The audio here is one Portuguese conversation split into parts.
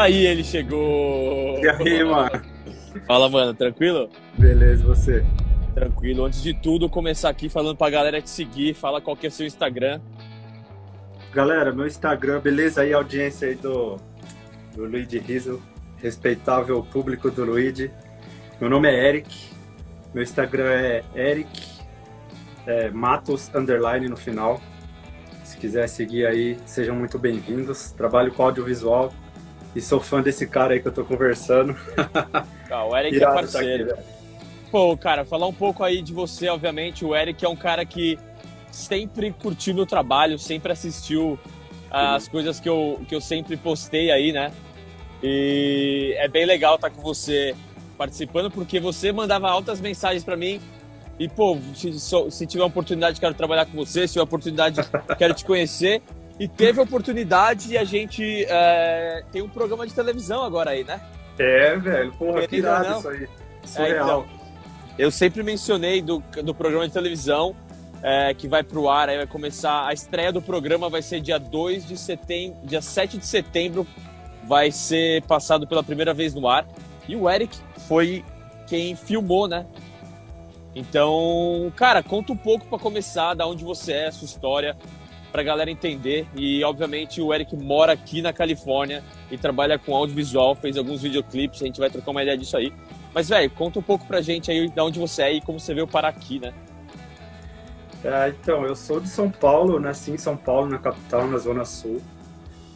Aí, ele chegou. E aí, mano? Fala, mano, tranquilo? Beleza, você? Tranquilo. Antes de tudo, começar aqui falando pra galera te seguir. Fala qual que é o seu Instagram. Galera, meu Instagram, beleza aí, audiência aí do, do Luigi Riso, respeitável público do Luigi. Meu nome é Eric, meu Instagram é Eric é, Matos Underline no final. Se quiser seguir aí, sejam muito bem-vindos. Trabalho com audiovisual e sou fã desse cara aí que eu tô conversando. Ah, o Eric é tá parceiro. aqui. Pô, cara, falar um pouco aí de você, obviamente. O Eric é um cara que sempre curtiu meu trabalho, sempre assistiu as coisas que eu, que eu sempre postei aí, né? E é bem legal estar com você participando, porque você mandava altas mensagens pra mim. E, pô, se, se- se tiver oportunidade, quero trabalhar com você. Se tiver oportunidade, quero te conhecer. E teve oportunidade e a gente é, tem um programa de televisão agora aí, né? É, velho, porra, que irado isso aí. É, Surreal. então, eu sempre mencionei do, do programa de televisão é, que vai pro ar, aí vai começar. A estreia do programa vai ser dia 2 de setembro, dia 7 de setembro, vai ser passado pela primeira vez no ar. E o Eric foi quem filmou, né? Então, cara, conta um pouco pra começar, da onde você é, sua história, pra galera entender. E, obviamente, o Eric mora aqui na Califórnia e trabalha com audiovisual, fez alguns videoclipes, a gente vai trocar uma ideia disso aí. Mas, velho, conta um pouco pra gente aí de onde você é e como você veio parar aqui, né? É, então, eu sou de São Paulo, nasci em São Paulo, na capital, na Zona Sul.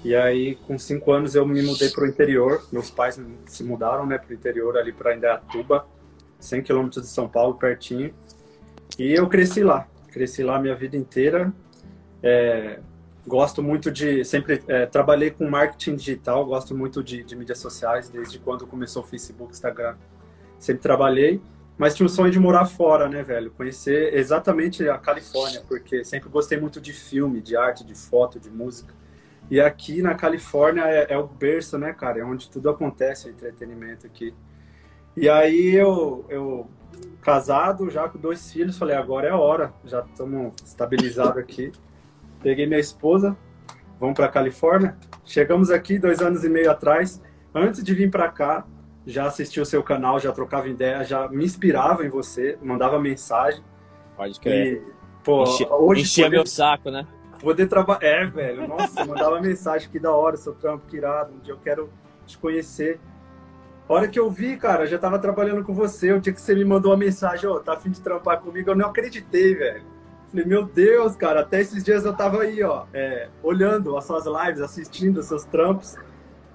E aí, com cinco anos, eu me mudei para o interior. Meus pais se mudaram né, para o interior, ali para Indaiatuba, 100 quilômetros de São Paulo, pertinho. E eu cresci lá. Cresci lá minha vida inteira. É, gosto muito de... Sempre é, trabalhei com marketing digital, gosto muito de, de mídias sociais, desde quando começou o Facebook, Instagram. Sempre trabalhei. Mas tinha o sonho de morar fora, né, velho? Conhecer exatamente a Califórnia, porque sempre gostei muito de filme, de arte, de foto, de música. E aqui na Califórnia é, é o berço, né, cara? É onde tudo acontece, o entretenimento aqui. E aí eu, eu casado, já com dois filhos, falei, agora é a hora. Já estamos estabilizados aqui. Peguei minha esposa, vamos para Califórnia. Chegamos aqui dois anos e meio atrás. Antes de vir para cá, já assisti o seu canal, já trocava ideia, já me inspirava em você, mandava mensagem. Pode crer. E, pô, Enche- hoje Enchia poder, meu saco, né? poder trabalhar. É, velho, nossa, mandava mensagem, que da hora, seu trampo, que irado, um dia eu quero te conhecer. A hora que eu vi, cara, já tava trabalhando com você, o dia que você me mandou uma mensagem, ô, tá afim de trampar comigo, eu não acreditei, velho. Falei, meu Deus, cara, até esses dias eu tava aí, ó, é, olhando as suas lives, assistindo os seus trampos,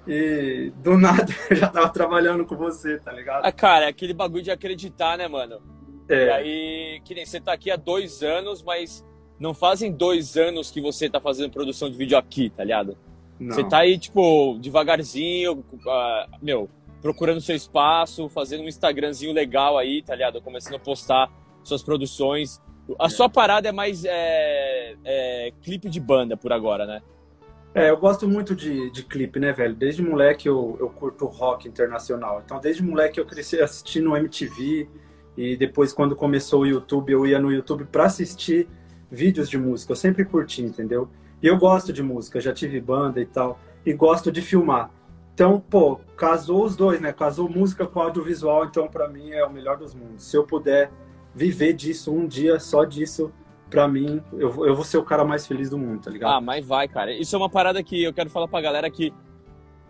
e do nada eu já tava trabalhando com você, tá ligado? Ah, cara, é aquele bagulho de acreditar, né, mano? E É, aí, que nem você tá aqui há dois anos, mas não fazem dois anos que você tá fazendo produção de vídeo aqui, tá ligado? não. Você tá aí, tipo, devagarzinho, ah, meu, procurando seu espaço, fazendo um Instagramzinho legal aí, tá ligado? Começando a postar suas produções. A sua parada é mais é, é, clipe de banda por agora, né? É, eu gosto muito de, de clipe, né, velho? Desde moleque eu, eu curto rock internacional. Então, desde moleque eu cresci assistindo MTV e depois, quando começou o YouTube, eu ia no YouTube pra assistir vídeos de música. Eu sempre curti, entendeu? E eu gosto de música, já tive banda e tal. E gosto de filmar. Então, pô, casou os dois, né? Casou música com audiovisual, então pra mim é o melhor dos mundos. Se eu puder viver disso um dia, só disso, pra mim, eu, vou- eu vou ser o cara mais feliz do mundo, tá ligado? Ah, mas vai, cara. Isso é uma parada que eu quero falar pra galera que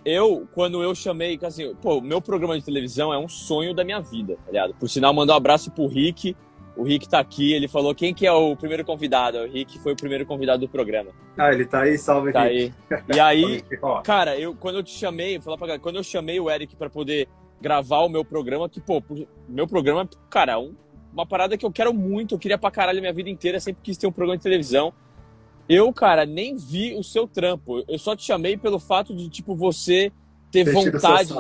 eu, quando eu chamei, assim, pô, o meu programa de televisão é um sonho da minha vida, tá ligado? Por sinal, mandar um abraço pro Rick. O Rick tá aqui, ele falou quem que é o primeiro convidado. O Rick foi o primeiro convidado do programa. Ah, ele tá aí, salve Tá Henrique. aí. E aí, cara, eu quando eu te chamei, vou falar pra galera, quando eu chamei o Eric pra poder gravar o meu programa, que, pô, meu programa, cara, é um- uma parada que eu quero muito, eu queria pra caralho a minha vida inteira, sempre quis ter um programa de televisão. Eu, cara, nem vi o seu trampo. Eu só te chamei pelo fato de, tipo, você ter seu vontade.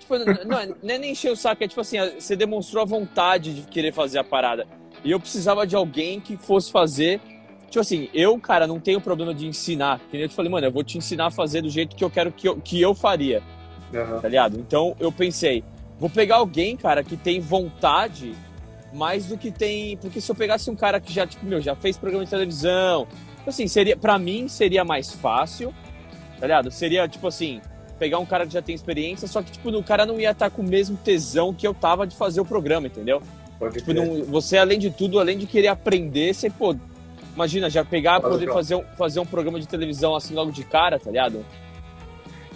Tipo, não, não, é nem encher o saco, é tipo assim, você demonstrou a vontade de querer fazer a parada. E eu precisava de alguém que fosse fazer. Tipo assim, eu, cara, não tenho problema de ensinar. Que nem eu te falei, mano, eu vou te ensinar a fazer do jeito que eu quero que eu, que eu faria, Aham. tá ligado? Então eu pensei, vou pegar alguém, cara, que tem vontade mais do que tem. Porque se eu pegasse um cara que já, tipo, meu, já fez programa de televisão, assim, seria, pra mim seria mais fácil, tá ligado? Seria, tipo assim, pegar um cara que já tem experiência, só que, tipo, o cara não ia estar com o mesmo tesão que eu tava de fazer o programa, entendeu? Pode tipo, não, você, além de tudo, além de querer aprender, você, pô, imagina, já pegar, Pode poder fazer um, fazer um programa de televisão assim logo de cara, tá ligado?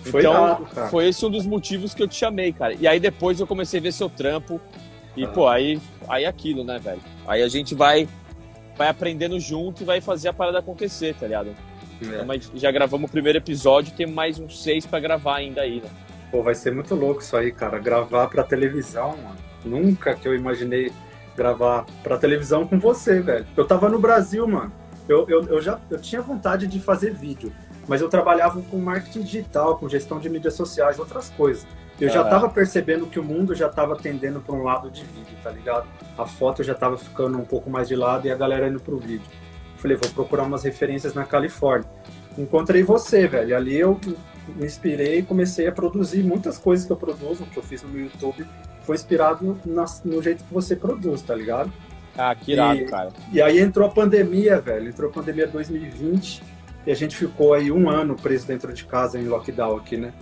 Foi então, dado, foi esse um dos motivos que eu te chamei, cara. E aí depois eu comecei a ver seu trampo. E, ah. pô, aí, aí é aquilo, né, velho? Aí a gente vai, vai aprendendo junto e vai fazer a parada acontecer, tá ligado? É. Então, já gravamos o primeiro episódio, tem mais uns seis para gravar ainda aí, né? Pô, vai ser muito louco isso aí, cara. Gravar pra televisão, mano. Nunca que eu imaginei gravar pra televisão com você, velho. Eu tava no Brasil, mano. Eu, eu, eu já eu tinha vontade de fazer vídeo, mas eu trabalhava com marketing digital, com gestão de mídias sociais, outras coisas. Eu já tava percebendo que o mundo já tava tendendo para um lado de vídeo, tá ligado? A foto já tava ficando um pouco mais de lado e a galera indo pro vídeo. Falei, vou procurar umas referências na Califórnia. Encontrei você, velho. E ali eu me inspirei e comecei a produzir muitas coisas que eu produzo, que eu fiz no YouTube, foi inspirado no jeito que você produz, tá ligado? Ah, que irado, e, cara. E aí entrou a pandemia, velho. Entrou a pandemia 2020 e a gente ficou aí um ano preso dentro de casa em lockdown aqui, né?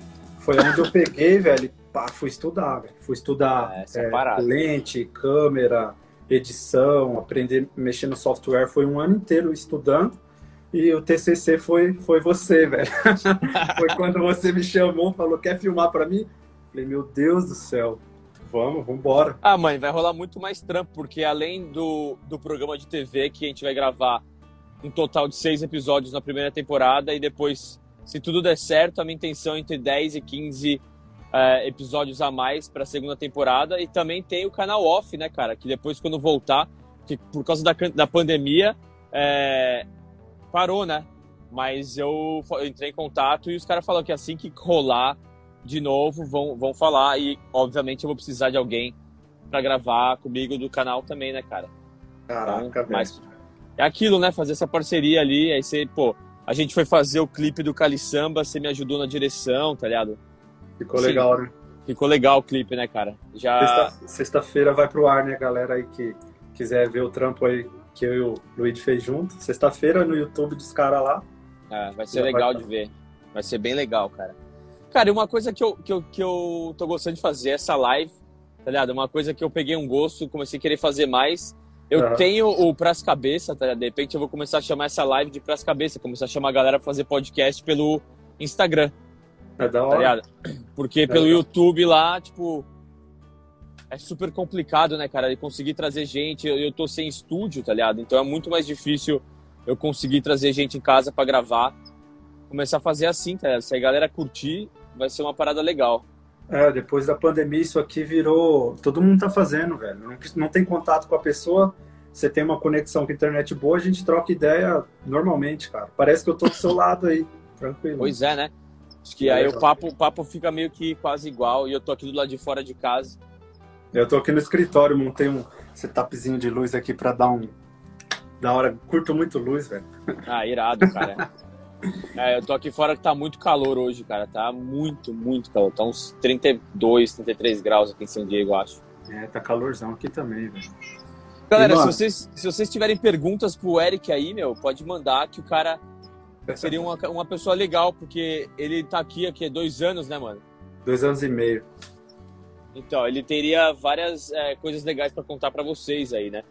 Foi onde eu peguei, velho, pá, fui estudar, velho. Fui estudar é, é, lente, câmera, edição, aprender a mexer no software. Foi um ano inteiro estudando. E o TCC foi, foi você, velho. foi quando você me chamou, falou, quer filmar para mim? Falei, meu Deus do céu. Vamos, vamos embora. Ah, mãe, vai rolar muito mais trampo, porque além do, do programa de TV que a gente vai gravar um total de seis episódios na primeira temporada e depois, se tudo der certo, a minha intenção é entre 10 e 15 é, episódios a mais para a segunda temporada. E também tem o canal off, né, cara? Que depois, quando voltar, que por causa da, da pandemia, é, parou, né? Mas eu, eu entrei em contato e os caras falaram que assim que rolar de novo, vão, vão falar. E, obviamente, eu vou precisar de alguém para gravar comigo do canal também, né, cara? Caraca, então, mas É aquilo, né? Fazer essa parceria ali. Aí você, pô, a gente foi fazer o clipe do Cali Samba, você me ajudou na direção, tá ligado? Ficou legal, né? Ficou legal o clipe, né, cara? Já... Sexta-feira sexta vai pro ar, né, galera aí que quiser ver o trampo aí que eu e o Luiz fez junto. Sexta-feira no YouTube dos caras lá. É, vai ser legal vai... de ver. Vai ser bem legal, cara. Cara, e uma coisa que eu, que, eu, que eu tô gostando de fazer, essa live, tá ligado? Uma coisa que eu peguei um gosto, comecei a querer fazer mais. Eu uhum. tenho o Pras Cabeça, tá ligado? De repente eu vou começar a chamar essa live de Pras Cabeça, começar a chamar a galera pra fazer podcast pelo Instagram. É da tá hora. Tá Porque é pelo legal. YouTube lá, tipo, é super complicado, né, cara? De conseguir trazer gente. Eu, eu tô sem estúdio, tá ligado? Então é muito mais difícil eu conseguir trazer gente em casa para gravar. Começar a fazer assim, tá ligado? Se a galera curtir, vai ser uma parada legal. É, depois da pandemia isso aqui virou. Todo mundo tá fazendo, velho. Não, não tem contato com a pessoa, você tem uma conexão com a internet boa, a gente troca ideia normalmente, cara. Parece que eu tô do seu lado aí, tranquilo. Pois é, né? Acho que é, aí o papo, o papo fica meio que quase igual e eu tô aqui do lado de fora de casa. Eu tô aqui no escritório, montei um setupzinho de luz aqui pra dar um. Da hora, curto muito luz, velho. Ah, irado, cara. É, eu tô aqui fora que tá muito calor hoje, cara. Tá muito, muito calor. Tá uns 32, 33 graus aqui em São Diego, eu acho. É, tá calorzão aqui também, velho. Galera, se vocês, se vocês tiverem perguntas pro Eric aí, meu, pode mandar que o cara seria uma, uma pessoa legal, porque ele tá aqui aqui há dois anos, né, mano? Dois anos e meio. Então, ele teria várias é, coisas legais para contar para vocês aí, né?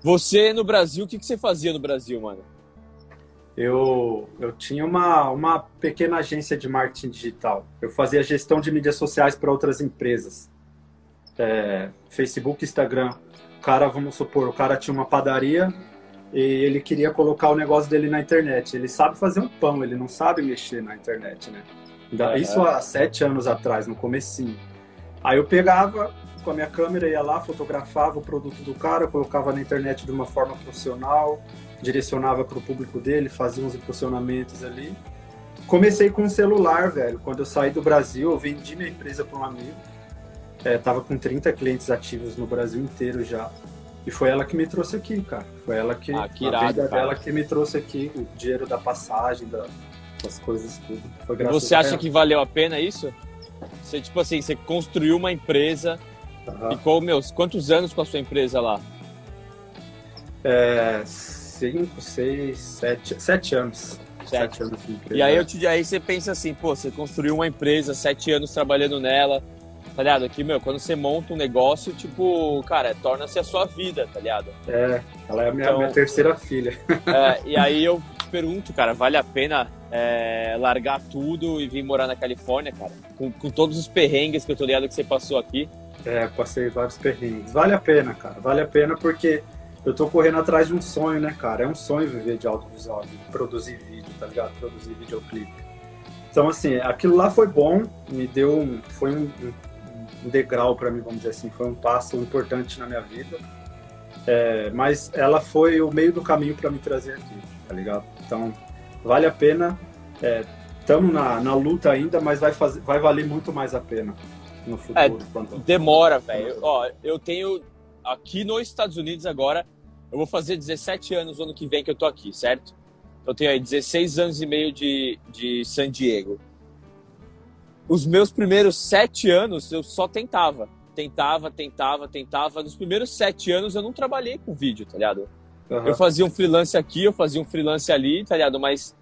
Você no Brasil, o que, que você fazia no Brasil, mano? Eu, eu tinha uma, uma pequena agência de marketing digital. Eu fazia gestão de mídias sociais para outras empresas. É, Facebook, Instagram. O cara, vamos supor, o cara tinha uma padaria e ele queria colocar o negócio dele na internet. Ele sabe fazer um pão, ele não sabe mexer na internet, né? Isso há sete anos atrás, no comecinho. Aí eu pegava com a minha câmera, ia lá, fotografava o produto do cara, colocava na internet de uma forma profissional, direcionava para o público dele, fazia uns impulsionamentos ali. Comecei com um celular, velho. Quando eu saí do Brasil, eu vendi minha empresa para um amigo. É, tava com 30 clientes ativos no Brasil inteiro já. E foi ela que me trouxe aqui, cara. Foi ela que, ah, que irado, a vida dela que me trouxe aqui, o dinheiro da passagem, da, das coisas tudo. Foi graças Você acha que valeu a pena isso? Você, tipo assim, você construiu uma empresa, uhum. ficou, meus, quantos anos com a sua empresa lá? É, cinco, seis, sete, sete anos. Sete. Sete anos de empresa. E aí, eu te, aí você pensa assim, pô, você construiu uma empresa, sete anos trabalhando nela, tá ligado? Que, meu, quando você monta um negócio, tipo, cara, torna-se a sua vida, tá ligado? É, ela é a minha, Então- minha terceira filha. É, e aí eu pergunto, cara, vale a pena é, largar tudo e vir morar na Califórnia, cara? Com, com todos os perrengues que eu tô ligado que você passou aqui. É, passei vários perrengues. Vale a pena, cara. Vale a pena porque eu tô correndo atrás de um sonho, né, cara? É um sonho viver de audiovisual, de produzir vídeo, tá ligado? Produzir videoclipe. Então, assim, aquilo lá foi bom, me deu um. Foi um, um- degrau pra mim, vamos dizer assim. Foi um passo importante na minha vida. É, mas ela foi o meio do caminho pra me trazer aqui, tá ligado? Então, vale a pena. Estamos na, na luta ainda, mas vai, fazer, vai valer muito mais a pena no futuro. quando- Demora, velho. Ó, eu tenho aqui nos Estados Unidos agora, eu vou fazer 17 anos no ano que vem que eu tô aqui, certo? Eu tenho aí 16 anos e meio de, de San Diego. Os meus primeiros sete anos eu só tentava. Tentava, tentava, tentava. Nos primeiros sete anos eu não trabalhei com vídeo, tá ligado? Aham. Eu fazia um freelance aqui, eu fazia um freelance ali, tá ligado? Mas,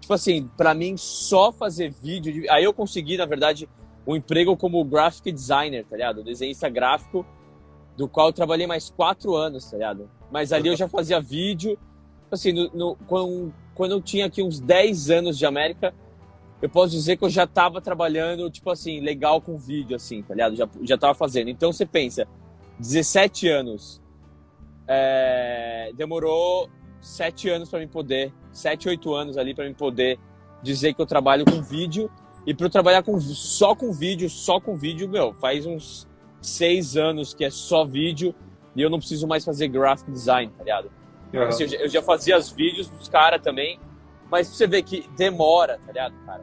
tipo assim, pra mim só fazer vídeo. de- Aí eu consegui, na verdade, um emprego como graphic designer, tá ligado? Desenhista gráfico, do qual eu trabalhei mais quatro anos, tá ligado? Mas ali eu já fazia vídeo. Assim, no, no- quando, quando eu tinha aqui uns 10 anos de América, eu posso dizer que eu já tava trabalhando, tipo assim, legal com vídeo, assim, tá ligado? Já, já tava fazendo. Então você pensa, 17 anos, é, demorou sete anos para mim poder, sete, oito anos ali para mim poder dizer que eu trabalho com vídeo e para eu trabalhar com só com vídeo, só com vídeo, meu, faz uns seis anos que é só vídeo e eu não preciso mais fazer graphic design, tá ligado? Aham. Assim, eu, já, eu já fazia os vídeos dos caras também, mas você ver que demora, tá ligado, cara?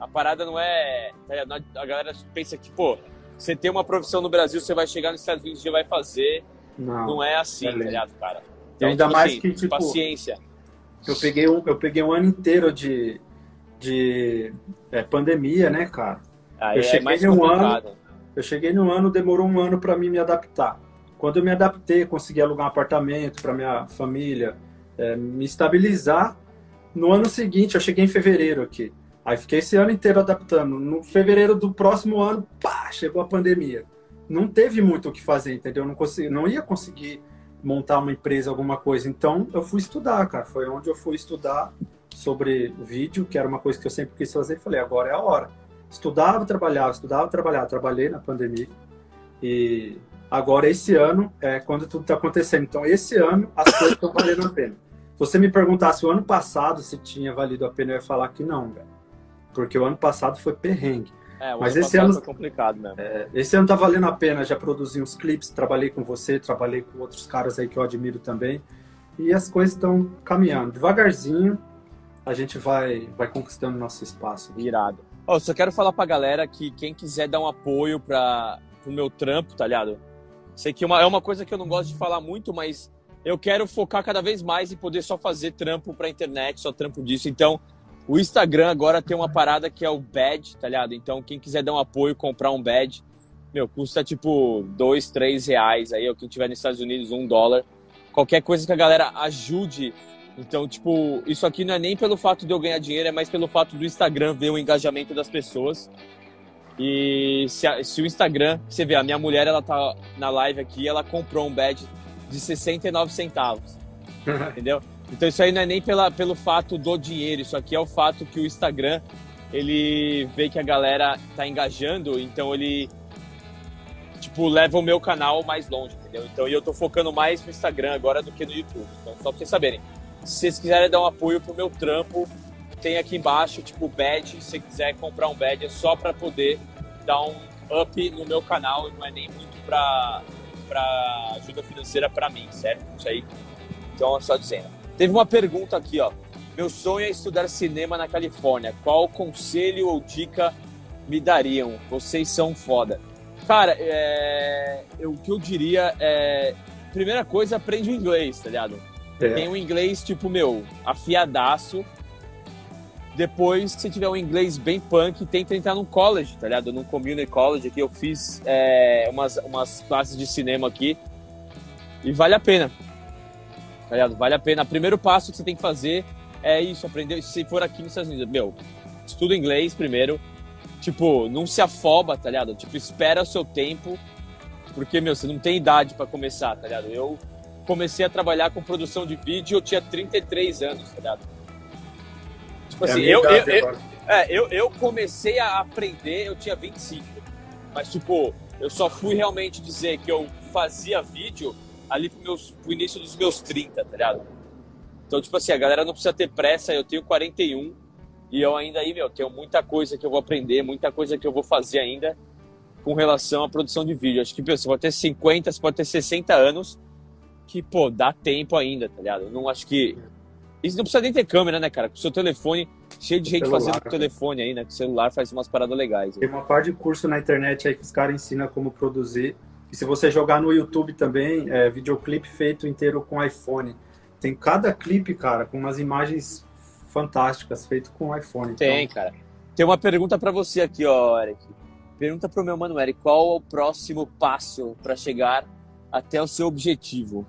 A parada não é. tá? A galera pensa que, pô, você tem uma profissão no Brasil, você vai chegar nos Estados Unidos e já vai fazer. Não. Não é assim, é tá ligado, cara? E ainda mais assim, que, tipo, Paciência. Eu peguei um, eu peguei um ano inteiro de, de é, pandemia, né, cara? Aí eu é cheguei mais um complicado. Eu cheguei no ano, demorou um ano para mim me adaptar. Quando eu me adaptei, consegui alugar um apartamento para minha família, é, me estabilizar. No ano seguinte, eu cheguei em fevereiro aqui. Aí fiquei esse ano inteiro adaptando. No fevereiro do próximo ano, pá, chegou a pandemia. Não teve muito o que fazer, entendeu? Não, consegui, não ia conseguir montar uma empresa, alguma coisa. Então, eu fui estudar, cara. Foi onde eu fui estudar sobre vídeo, que era uma coisa que eu sempre quis fazer. Falei, agora é a hora. Estudava, trabalhava, estudava, trabalhava. Trabalhei na pandemia. E agora, esse ano, é quando tudo está acontecendo. Então, esse ano, as coisas estão valendo a pena. Se você me perguntasse o ano passado se tinha valido a pena, eu ia falar que não, velho. Porque o ano passado foi perrengue. É, o Mas ano esse ano- foi complicado mesmo. Esse ano tá valendo a pena, já produzi uns clipes, trabalhei com você, trabalhei com outros caras aí que eu admiro também. E as coisas estão caminhando. Devagarzinho, a gente vai, vai conquistando nosso espaço. Irado. Ó, só quero falar pra galera que quem quiser dar um apoio pra, pro meu trampo, tá ligado? Sei que uma, é uma coisa que eu não gosto de falar muito, mas eu quero focar cada vez mais em poder só fazer trampo pra internet, só trampo disso. Então, o Instagram agora tem uma parada que é o badge, tá ligado? Então, quem quiser dar um apoio, comprar um badge, meu, custa tipo dois, três reais aí, ou quem tiver nos Estados Unidos, um dólar. Qualquer coisa que a galera ajude. Então, tipo, isso aqui não é nem pelo fato de eu ganhar dinheiro, é mais pelo fato do Instagram ver o engajamento das pessoas. E se, a- se o Instagram, você vê, a minha mulher, ela tá na live aqui, ela comprou um badge de 69 centavos, entendeu? Então isso aí não é nem pela, pelo fato do dinheiro, isso aqui é o fato que o Instagram, ele vê que a galera tá engajando, então ele, tipo, leva o meu canal mais longe, entendeu? Então e eu tô focando mais no Instagram agora do que no YouTube. Então só pra vocês saberem. Se vocês quiserem dar um apoio pro meu trampo, tem aqui embaixo, tipo, badge. Se você quiser comprar um badge, é só para poder dar um up no meu canal não é nem muito para para ajuda financeira para mim, certo? Isso aí. Então, é só dizendo. Teve uma pergunta aqui, ó. Meu sonho é estudar cinema na Califórnia. Qual conselho ou dica me dariam? Vocês são foda. Cara, é... eu- o que eu diria é. Primeira coisa, aprende o inglês, tá ligado? Tem É, um inglês, tipo, meu, afiadaço. Depois, se tiver um inglês bem punk, tenta entrar num college, tá ligado? Num community college aqui. Eu fiz é, umas, umas classes de cinema aqui. E vale a pena. Tá ligado? Vale a pena. O primeiro passo que você tem que fazer é isso, aprender. Se for aqui nos Estados Unidos, meu, estuda inglês primeiro. Tipo, não se afoba, tá ligado? Tipo, espera o seu tempo. Porque, meu, você não tem idade para começar, tá ligado? Eu comecei a trabalhar com produção de vídeo, eu tinha 33 anos, tá ligado? Tipo é assim, eu, eu, eu, é, eu, eu comecei a aprender, eu tinha 25. Mas, tipo, eu só fui realmente dizer que eu fazia vídeo ali pro, meus, pro início dos meus 30, tá ligado? Então, tipo assim, a galera não precisa ter pressa, eu tenho 41 e eu ainda aí, meu, tenho muita coisa que eu vou aprender, muita coisa que eu vou fazer ainda com relação à produção de vídeo. Acho que, meu, você pode ter 50, você pode ter 60 anos, que, pô, dá tempo ainda, tá ligado? Eu não acho que. Isso não precisa nem ter câmera, né, cara? Com o seu telefone, cheio de gente celular, fazendo com o telefone aí, né? Com o celular faz umas paradas legais. Tem uma parte de curso na internet aí que os caras ensinam como produzir. E se você jogar no YouTube também, é videoclipe feito inteiro com iPhone. Tem cada clipe, cara, com umas imagens fantásticas, feito com iPhone. Então... Tem, cara. Tem uma pergunta para você aqui, ó, Eric. Pergunta pro meu mano Eric, qual é o próximo passo para chegar até o seu objetivo?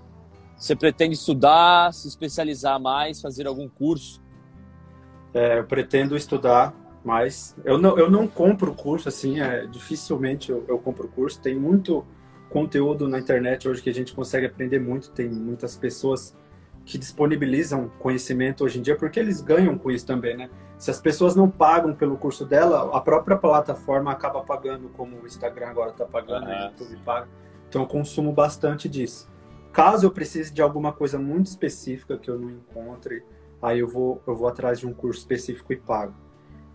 Você pretende estudar, se especializar mais, fazer algum curso? É, eu pretendo estudar mais. Eu não, eu não compro curso, assim, é, dificilmente eu, eu compro curso. Tem muito conteúdo na internet hoje que a gente consegue aprender muito. Tem muitas pessoas que disponibilizam conhecimento hoje em dia, porque eles ganham com isso também, né? Se as pessoas não pagam pelo curso dela, a própria plataforma acaba pagando, como o Instagram agora está pagando, uhum. o YouTube paga. Então eu consumo bastante disso. Caso eu precise de alguma coisa muito específica que eu não encontre, aí eu vou, eu vou atrás de um curso específico e pago.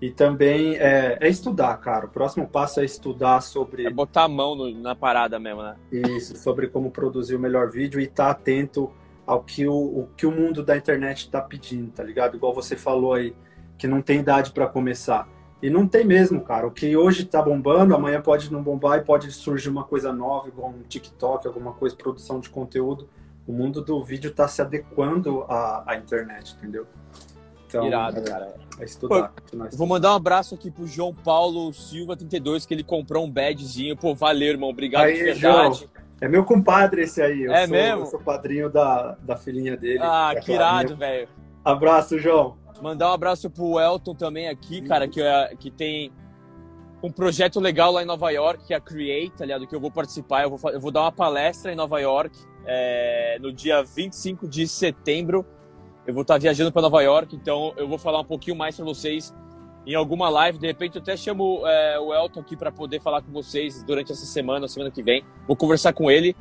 E também é, é estudar, cara. O próximo passo é estudar sobre. É botar a mão no, na parada mesmo, né? Isso, sobre como produzir o melhor vídeo e estar tá atento ao que o, o, que o mundo da internet está pedindo, tá ligado? Igual você falou aí, que não tem idade para começar. E não tem mesmo, cara. O que hoje está bombando, amanhã pode não bombar e pode surgir uma coisa nova, igual um TikTok, alguma coisa, produção de conteúdo. O mundo do vídeo está se adequando à, à internet, entendeu? Então, Irado, é, cara. É estudar. Pô, vou mandar um abraço aqui pro João Paulo Silva 32, que ele comprou um badzinho. Pô, valeu, irmão. Obrigado aí, de verdade. João. É meu compadre esse aí. Eu é sou, mesmo? Eu sou padrinho da, da filhinha dele. Ah, é que irado, velho. Abraço, João. Mandar um abraço pro Elton também aqui, cara, que, é, que tem um projeto legal lá em Nova York, que é a Create, aliado, que eu vou participar. Eu vou, eu vou dar uma palestra em Nova York é, no dia 25 de setembro. Eu vou estar viajando para Nova York, então eu vou falar um pouquinho mais para vocês em alguma live. De repente, eu até chamo é, o Elton aqui para poder falar com vocês durante essa semana, semana que vem. Vou conversar com ele.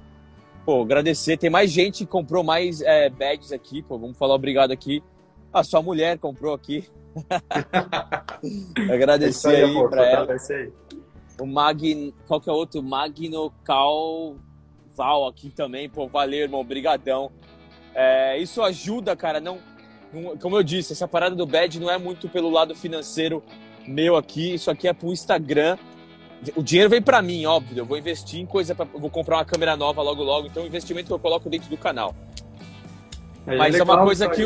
Pô, agradecer. Tem mais gente que comprou mais é, badges aqui. Pô, vamos falar obrigado aqui. A sua mulher comprou aqui. Agradecer aí, aí para ela. Aí. O Magno, qual que é outro? Magno Calval aqui também. Pô, valeu, irmão. Obrigadão. É, isso ajuda, cara. Não, não, como eu disse, essa parada do bad não é muito pelo lado financeiro meu aqui. Isso aqui é pro Instagram. O dinheiro vem para mim, óbvio. Eu vou investir em coisa, pra, vou comprar uma câmera nova logo logo. Então, o investimento que eu coloco dentro do canal. É, Mas é, é uma coisa que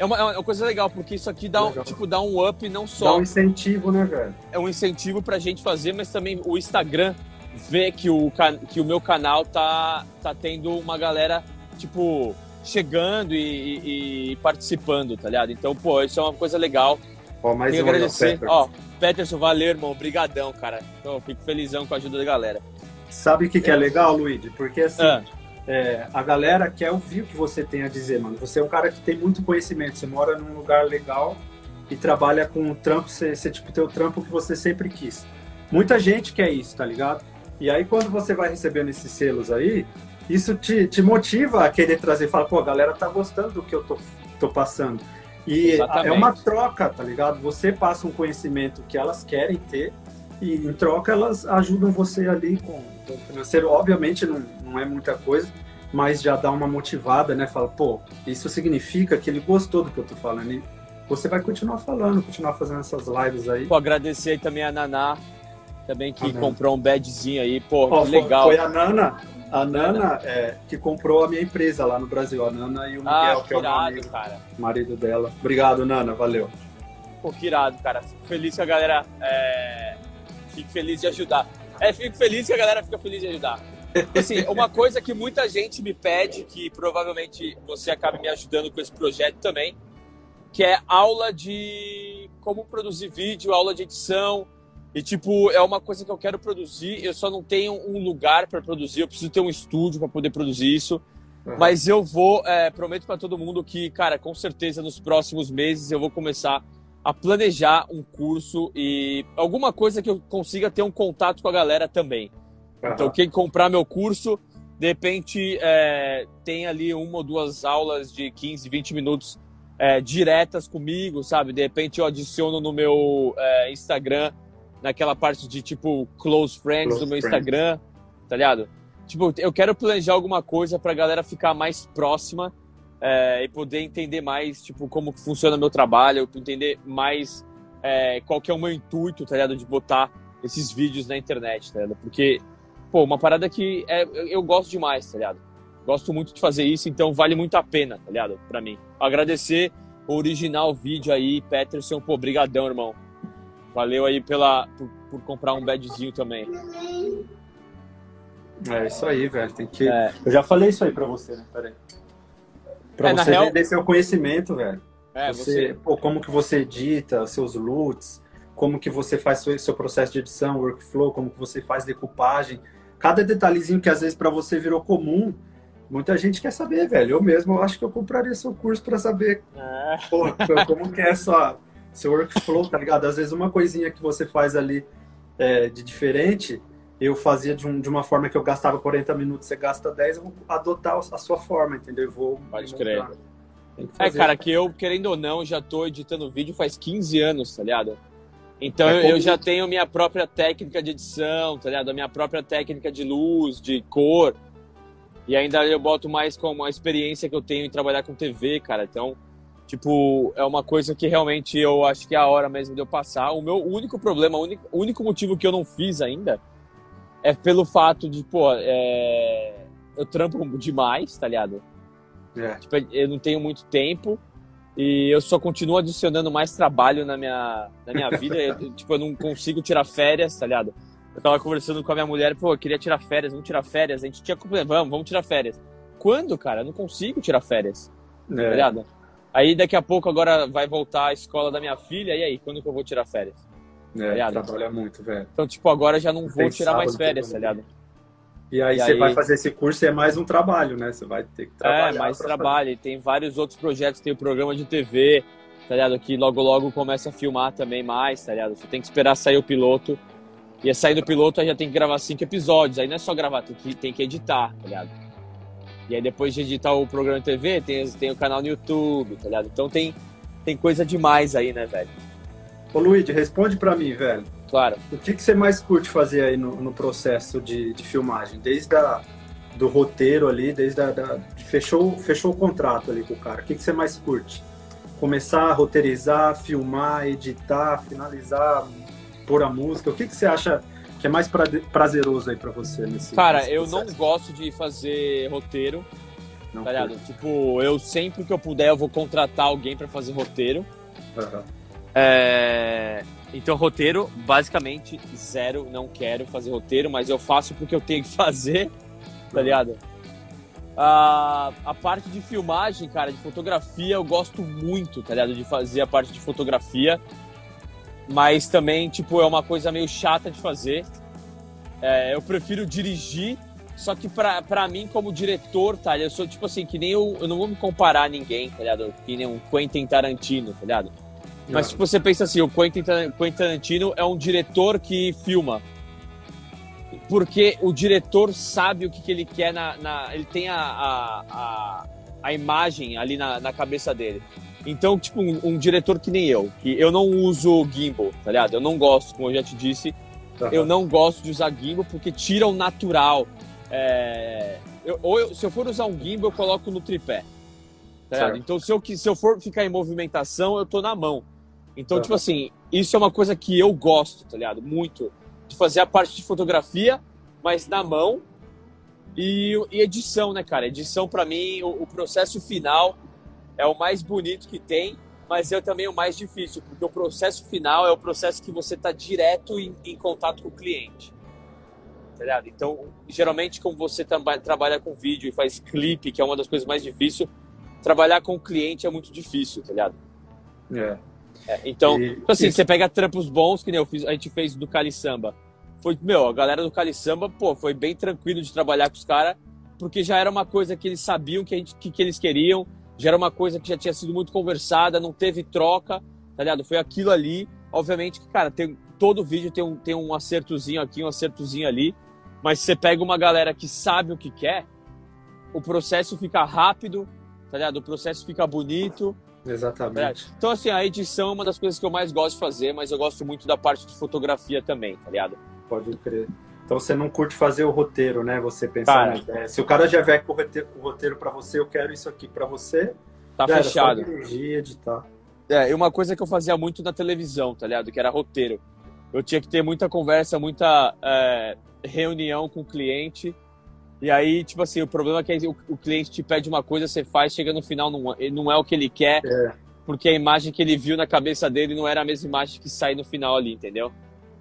é uma, é uma coisa legal, porque isso aqui dá, um, tipo, dá um up não só. Dá um incentivo, né, velho? É um incentivo pra gente fazer, mas também o Instagram vê que o, que o meu canal tá, tá tendo uma galera, tipo, chegando e, e participando, tá ligado? Então, pô, isso é uma coisa legal. Ó, mais Queria agradecer. Peterson. Ó, Peterson, valeu, irmão. Obrigadão, cara. Então, fico felizão com a ajuda da galera. Sabe o que, que é, é legal, Luigi? Porque assim. Ah é, a galera quer ouvir o que você tem a dizer, mano. Você é um cara que tem muito conhecimento, você mora num lugar legal e trabalha com um trampo, você, você tipo, tem o trampo que você sempre quis. Muita gente quer isso, tá ligado? E aí, quando você vai recebendo esses selos aí, isso te, te motiva a querer trazer, fala, pô, a galera tá gostando do que eu tô, tô passando. E Exatamente. é uma troca, tá ligado? Você passa um conhecimento que elas querem ter e em troca elas ajudam você ali com, com o financeiro. Obviamente não, não é muita coisa, mas já dá uma motivada, né? Fala, pô, isso significa que ele gostou do que eu tô falando. E você vai continuar falando, continuar fazendo essas lives aí. Pô, agradecer aí também a Naná, também que comprou um badzinho aí, pô, oh, legal. Foi a Nana, a Nana é, que comprou a minha empresa lá no Brasil, a Nana e o Miguel, ah, que, é o amigo, cara. marido dela. Obrigado, Nana, valeu. Pô, que irado, cara. Fico feliz que a galera é... fique feliz de ajudar. É, fico feliz que a galera fica feliz de ajudar. Assim, uma coisa que muita gente me pede, que provavelmente você acaba me ajudando com esse projeto também, que é aula de como produzir vídeo, aula de edição. E, tipo, é uma coisa que eu quero produzir. Eu só não tenho um lugar para produzir. Eu preciso ter um estúdio para poder produzir isso. Uhum. Mas eu vou, é, prometo para todo mundo que, cara, com certeza nos próximos meses eu vou começar a planejar um curso e alguma coisa que eu consiga ter um contato com a galera também. Uhum. Então, quem comprar meu curso, de repente, é, tem ali uma ou duas aulas de 15, 20 minutos é, diretas comigo, sabe? De repente eu adiciono no meu é, Instagram, naquela parte de tipo close friends close do meu friends. Instagram, tá ligado? Tipo, eu quero planejar alguma coisa pra galera ficar mais próxima é, e poder entender mais, tipo, como funciona meu trabalho, entender mais é, qual que é o meu intuito, tá ligado? De botar esses vídeos na internet, tá ligado? Porque, pô, uma parada que é, eu gosto demais, tá ligado? Gosto muito de fazer isso, então vale muito a pena, tá ligado? Pra mim. Agradecer o original vídeo aí, Peterson. Pô, brigadão, irmão. Valeu aí pela, por, por comprar um badzinho também. É isso aí, velho. Tem que. É. Eu já falei isso aí pra você, né? Peraí. Pra é, você real... vender seu conhecimento, velho. É, você, você... Pô, como que você edita seus loots, como que você faz seu, seu processo de edição, workflow, como que você faz decupagem. Cada detalhezinho que às vezes para você virou comum, Muita gente quer saber, velho. Eu mesmo eu acho que eu compraria seu curso para saber é. porra, como que é sua, seu workflow, tá ligado? Às vezes uma coisinha que você faz ali é, de diferente, eu fazia de, um, de, uma forma que eu gastava 40 minutos, você gasta 10, eu vou adotar a sua forma, entendeu? Eu vou. Pode crer. É, cara, que eu, querendo ou não, já tô editando vídeo faz 15 anos, tá ligado? Então é eu já tenho minha própria técnica de edição, tá ligado? A minha própria técnica de luz, de cor. E ainda eu boto mais como a experiência que eu tenho em trabalhar com TV, cara. Então, tipo, é uma coisa que realmente eu acho que é a hora mesmo de eu passar. O meu único problema, o único, único motivo que eu não fiz ainda é pelo fato de, pô, é... eu trampo demais, tá ligado? É. Tipo, eu não tenho muito tempo e eu só continuo adicionando mais trabalho na minha, na minha vida. eu, tipo, eu não consigo tirar férias, tá ligado? Eu tava conversando com a minha mulher, pô, eu queria tirar férias, vamos tirar férias. A gente tinha vamos, vamos tirar férias. Quando, cara? Eu não consigo tirar férias. Tá é. Tá ligado? Aí daqui a pouco agora vai voltar a escola da minha filha, e aí, quando que eu vou tirar férias? É, tá trabalha muito, velho. Então, tipo, agora já não vou tirar mais férias, tá ligado? E aí e você aí... vai fazer esse curso e é mais um trabalho, né? Você vai ter que trabalhar. É, mais trabalho. Fazer. Tem vários outros projetos, tem o programa de TV, tá ligado? Que logo logo começa a filmar também mais, tá ligado? Você tem que esperar sair o piloto Ia sair do piloto, aí já tem que gravar cinco episódios. Aí não é só gravar, tem que, tem que editar, tá ligado? E aí depois de editar o programa de TV, tem, tem o canal no YouTube, tá ligado? Então tem, tem coisa demais aí, né, velho? Ô Luigi, responde pra mim, velho. Claro. O que, que você mais curte fazer aí no, no processo de, de filmagem? Desde a, do roteiro ali, desde a, da, fechou, fechou o contrato ali com o cara. O que, que você mais curte? Começar a roteirizar, filmar, editar, finalizar, pôr a música? O que, que você acha que é mais prazeroso aí para você nesse Cara, nesse eu não gosto de fazer roteiro. Não tá? Tipo, eu sempre que eu puder eu vou contratar alguém para fazer roteiro. Uhum. É... Então, roteiro, basicamente, zero. Não quero fazer roteiro, mas eu faço porque eu tenho que fazer, tá ligado? A, a parte de filmagem, cara, de fotografia, eu gosto muito, tá ligado? De fazer a parte de fotografia. Mas também, tipo, é uma coisa meio chata de fazer. É, eu prefiro dirigir, só que pra, pra mim, como diretor, tá? Eu sou, tipo assim, que nem eu. Eu não vou me comparar a ninguém, tá ligado? Que nem um Quentin Tarantino, tá ligado? Mas, tipo, você pensa assim, o Quentin, Quentin Tarantino é um diretor que filma. Porque o diretor sabe o que, que ele quer na, na. ele tem a, a, a, a imagem ali na, na cabeça dele. Então, tipo, um, um, diretor que nem eu, que eu não uso gimbal, tá ligado? Eu não gosto, como eu já te disse, uhum. eu não gosto de usar gimbal porque tira o natural. É... Eu, ou eu, se eu for usar um gimbal, eu coloco no tripé. Tá então, se eu, se eu for ficar em movimentação, eu tô na mão. Então, uhum. tipo assim, isso é uma coisa que eu gosto, tá ligado? Muito. De fazer a parte de fotografia, mas na mão. E, e edição, né, cara? Edição, para mim, o, o processo final é o mais bonito que tem, mas é também o mais difícil, porque o processo final é o processo que você está direto em, em, contato com o cliente. Tá ligado? Então, geralmente, como você trabalha com vídeo e faz clipe, que é uma das coisas mais difíceis, trabalhar com o cliente é muito difícil, tá ligado? É. É, então, e, tipo assim, e... você pega trampos bons, que nem eu fiz, a gente fez do Cali Samba. Foi, meu, a galera do Cali Samba, pô, foi bem tranquilo de trabalhar com os caras, porque já era uma coisa que eles sabiam que, a gente, que, que eles queriam, já era uma coisa que já tinha sido muito conversada, não teve troca, tá ligado? Foi aquilo ali. Obviamente que, cara, tem, todo vídeo tem um, tem um acertozinho aqui, um acertozinho ali, mas você pega uma galera que sabe o que quer, o processo fica rápido, tá ligado? O processo fica bonito. Exatamente. Tá então, assim, a edição é uma das coisas que eu mais gosto de fazer, mas eu gosto muito da parte de fotografia também, tá ligado? Pode crer. Então você não curte fazer o roteiro, né? Você pensar, cara, se o cara já vier com o roteiro para você, eu quero isso aqui para você. Tá fechado. Era dirigir, editar. É, e uma coisa que eu fazia muito na televisão, tá ligado? Que era roteiro. Eu tinha que ter muita conversa, muita é, reunião com o cliente. E aí, tipo assim, o problema é que o, o, cliente te pede uma coisa, você faz, chega no final, não, não é o que ele quer. É. Porque a imagem que ele viu na cabeça dele não era a mesma imagem que sai no final ali, entendeu?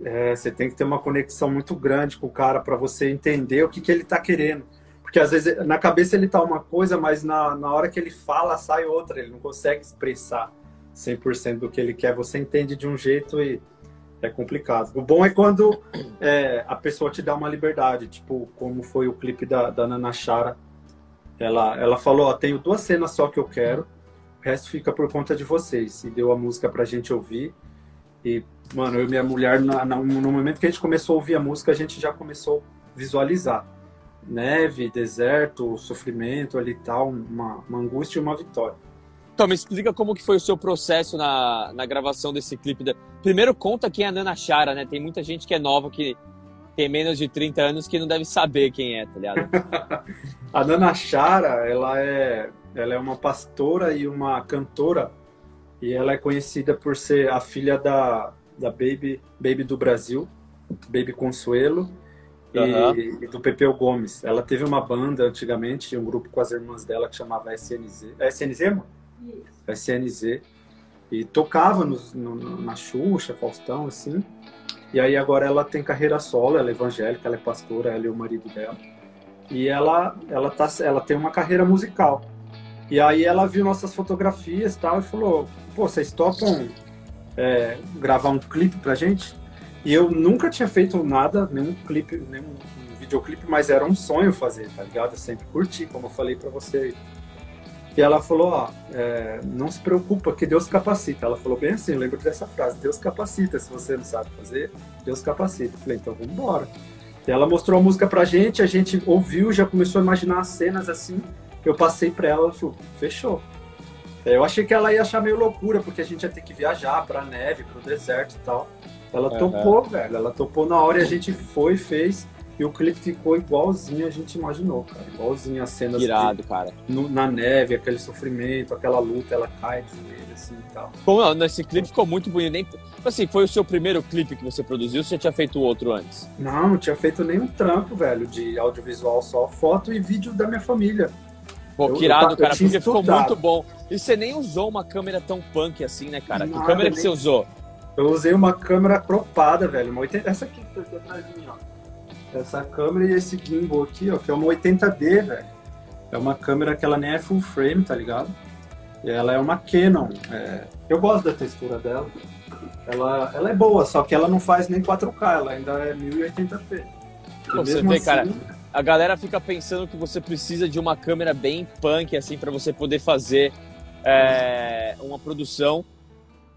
É, você tem que ter uma conexão muito grande com o cara para você entender o que, que ele está querendo. Porque às vezes na cabeça ele tá uma coisa, mas na, na hora que ele fala sai outra. Ele não consegue expressar 100% do que ele quer. Você entende de um jeito e é complicado. O bom é quando é, a pessoa te dá uma liberdade, tipo como foi o clipe da, da Nana Chara. Ela, ela falou: ó, tenho duas cenas só que eu quero, o resto fica por conta de vocês. E deu a música pra gente ouvir. E Mano, eu e minha mulher, na, na, no momento que a gente começou a ouvir a música, a gente já começou a visualizar. Neve, deserto, sofrimento ali e tal, uma, uma angústia e uma vitória. Então, me explica como que foi o seu processo na, na gravação desse clipe. Da... Primeiro, conta quem é a Nana Chara, né? Tem muita gente que é nova, que tem menos de 30 anos, que não deve saber quem é, tá ligado? a Nana Chara, ela é, ela é uma pastora e uma cantora, e ela é conhecida por ser a filha da, da Baby, Baby do Brasil, Baby Consuelo, uhum. e, e, do Pepeu Gomes. Ela teve uma banda antigamente, um grupo com as irmãs dela que chamava SNZ. É SNZ, mano? SNZ. E tocava no, na Xuxa, Faustão, assim. E aí agora ela tem carreira solo, ela é evangélica, ela é pastora, ela e o marido dela. E ela, ela, tá, ela tem uma carreira musical. E aí ela viu nossas fotografias e tal e falou, pô, vocês topam é, gravar um clipe pra gente. E eu nunca tinha feito nada, nenhum clipe, nenhum videoclipe, mas era um sonho fazer, tá ligado? Eu sempre curti, como eu falei pra você. E ela falou, ó, é, não se preocupa que Deus capacita. Ela falou bem assim, eu lembro dessa frase, Deus capacita, se você não sabe fazer, Deus capacita. Eu falei, então vamos embora. E ela mostrou a música pra gente, a gente ouviu, já começou a imaginar as cenas assim, eu passei pra ela, ela falou, fechou. É, eu achei que ela ia achar meio loucura, porque a gente ia ter que viajar pra neve, pro deserto e tal. Ela uhum. topou, velho. Ela topou na hora e a gente foi, fez. E o clipe ficou igualzinho a gente imaginou, cara. Igualzinho as cenas. Irado, cara. No, na neve, aquele sofrimento, aquela luta, ela cai de joelho, assim e tal. Como nesse clipe ficou muito bonito. Nem, assim, foi o seu primeiro clipe que você produziu ou você tinha feito outro antes? Não, não tinha feito nenhum trampo, velho, de audiovisual, só foto e vídeo da minha família. Pô, que irado, cara, porque estudado. ficou muito bom. E você nem usou uma câmera tão punk assim, né, cara? Nada, que câmera nem... que você usou? Eu usei uma câmera cropada, velho. Uma 80... Essa aqui que tá atrás de mim, ó. Essa câmera e esse gimbal aqui, ó, que é uma 80D, velho. É uma câmera que ela nem é full frame, tá ligado? E ela é uma Canon. É... Eu gosto da textura dela. Ela, ela é boa, só que ela não faz nem 4K, ela ainda é 1080p. Você vê, assim, cara, a galera fica pensando que você precisa de uma câmera bem punk, assim, para você poder fazer é, uma produção.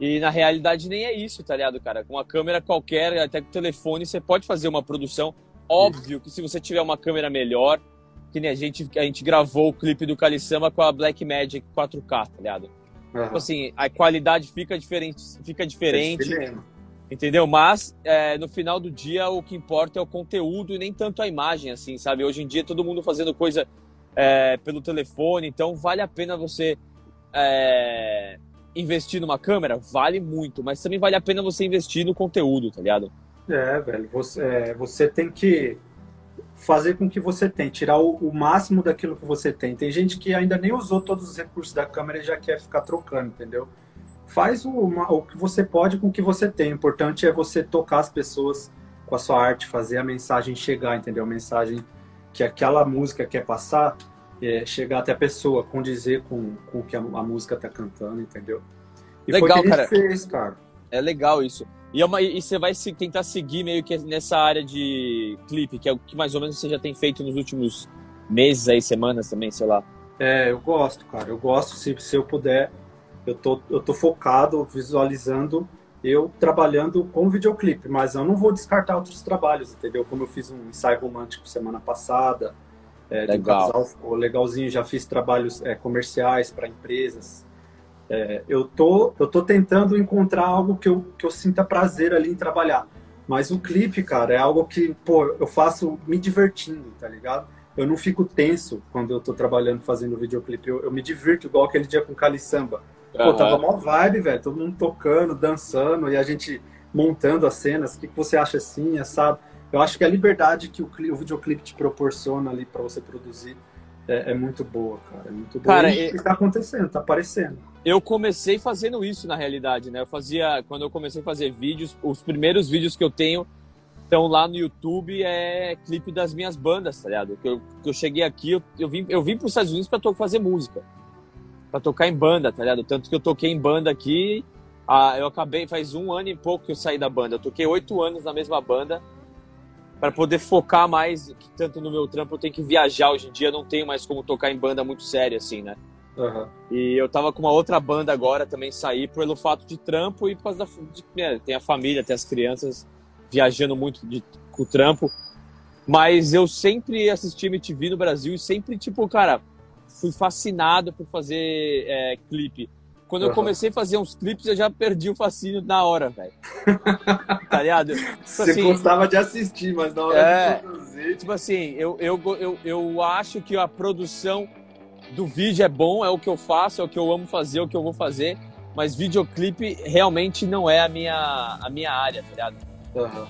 E na realidade nem é isso, tá ligado, cara? Com uma câmera qualquer, até com telefone, você pode fazer uma produção. Óbvio que se você tiver uma câmera melhor, que nem a gente, a gente gravou o clipe do Kalisama com a Blackmagic 4K, tá ligado? Uhum. Então, assim, a qualidade fica diferente, fica diferente. É Entendeu? Mas é, no final do dia o que importa é o conteúdo e nem tanto a imagem, assim, sabe? Hoje em dia todo mundo fazendo coisa é, pelo telefone, então vale a pena você é, investir numa câmera? Vale muito, mas também vale a pena você investir no conteúdo, tá ligado? É, velho, você, é, você tem que fazer com que você tem, tirar o, o, máximo daquilo que você tem. Tem gente que ainda nem usou todos os recursos da câmera e já quer ficar trocando, entendeu? faz o, o que você pode com o que você tem. O importante é você tocar as pessoas com a sua arte, fazer a mensagem chegar, entendeu? A mensagem que aquela música quer passar, é, chegar até a pessoa, condizer com, com o que a, a música está cantando, entendeu? E legal, foi que cara. fez, cara. É legal isso. E, é uma, e você vai se, tentar seguir meio que nessa área de clipe, que é o que mais ou menos você já tem feito nos últimos meses aí, semanas também, sei lá. É, eu gosto, cara. Eu gosto, se, se eu puder. Eu tô, eu tô focado, visualizando eu trabalhando com videoclipe, mas eu não vou descartar outros trabalhos, entendeu? Como eu fiz um ensaio romântico semana passada, é, Legal. de um casal legalzinho, já fiz trabalhos é, comerciais para empresas. É, eu tô eu tô tentando encontrar algo que eu, que eu sinta prazer ali em trabalhar. Mas o clipe, cara, é algo que, pô, eu faço me divertindo, tá ligado? Eu não fico tenso quando eu tô trabalhando fazendo videoclipe. Eu, eu me divirto igual aquele dia com Cali Samba. Pô, Aham. tava mó vibe, velho. Todo mundo tocando, dançando e a gente montando as cenas. O que, que você acha assim, assado? Eu acho que a liberdade que o, o videoclipe te proporciona ali pra você produzir é, é muito boa, cara. É muito boa. Cara, e, e- e tá acontecendo, tá aparecendo. Eu comecei fazendo isso na realidade, né? Eu fazia, quando eu comecei a fazer vídeos, os primeiros vídeos que eu tenho estão lá no YouTube, é clipe das minhas bandas, tá ligado? Que eu, que eu cheguei aqui, eu, eu vim, eu vim para os Estados Unidos pra to- fazer música, Pra tocar em banda, tá ligado? Tanto que eu toquei em banda aqui, ah, eu acabei, faz um ano e pouco que eu saí da banda. Eu toquei oito anos na mesma banda para poder focar mais, tanto no meu trampo eu tenho que viajar hoje em dia, eu não tenho mais como tocar em banda muito séria assim, né? Aham. E eu tava com uma outra banda agora também sair pelo fato de trampo e por causa da de, né, tem a família, tem as crianças viajando muito de, com o trampo. Mas eu sempre assisti MTV no Brasil e sempre, tipo, cara, fui fascinado por fazer é, clipe. Quando eu comecei a fazer uns clipes, eu já perdi o fascínio na hora, velho. tá ligado? Tipo Você assim, gostava de assistir, mas na hora É. de produzir. Tipo assim, eu, eu, eu, eu acho que a produção do vídeo é bom, é o que eu faço, é o que eu amo fazer, é o que eu vou fazer, mas videoclipe realmente não é a minha, a minha área, tá ligado? Aham.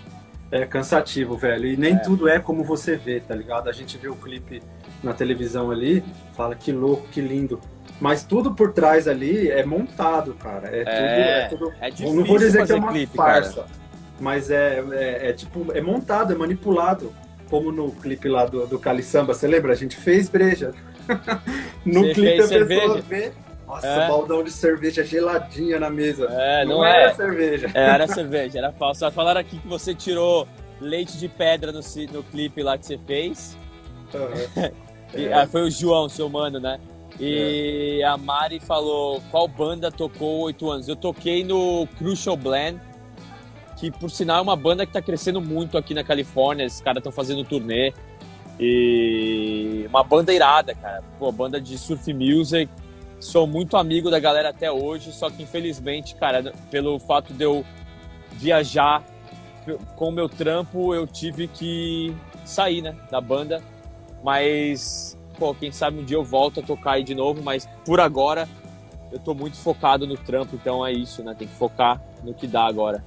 É cansativo, velho. E nem tudo é como você vê, tá ligado? A gente vê o clipe na televisão ali, fala que louco, que lindo. Mas tudo por trás ali é montado, cara. É, É, tudo. É tudo... É difícil não vou dizer que é uma clipe, farsa, cara. mas é, é, é tipo, é montado, é manipulado. Como no clipe lá do, do Cali Samba, você lembra? A gente fez breja. no Você clipe a pessoa cerveja. vê. Nossa, É. baldão de cerveja geladinha na mesa. É, não, era é. cerveja. É, era cerveja, era falso. Falaram aqui que você tirou leite de pedra no, no clipe lá que você fez. Aham. E, É. ah, foi o João, seu mano, né? E a Mari falou qual banda tocou oito anos. Eu toquei no Crucial Blend, que por sinal é uma banda que tá crescendo muito aqui na Califórnia. Esses caras estão fazendo turnê. E uma banda irada, cara. Pô, banda de surf music. Sou muito amigo da galera até hoje, só que infelizmente, cara, pelo fato de eu viajar com o meu trampo, eu tive que sair, né, da banda. Mas, pô, quem sabe um dia eu volto a tocar aí de novo, mas por agora eu tô muito focado no trampo, então é isso, né? Tem que focar no que dá agora.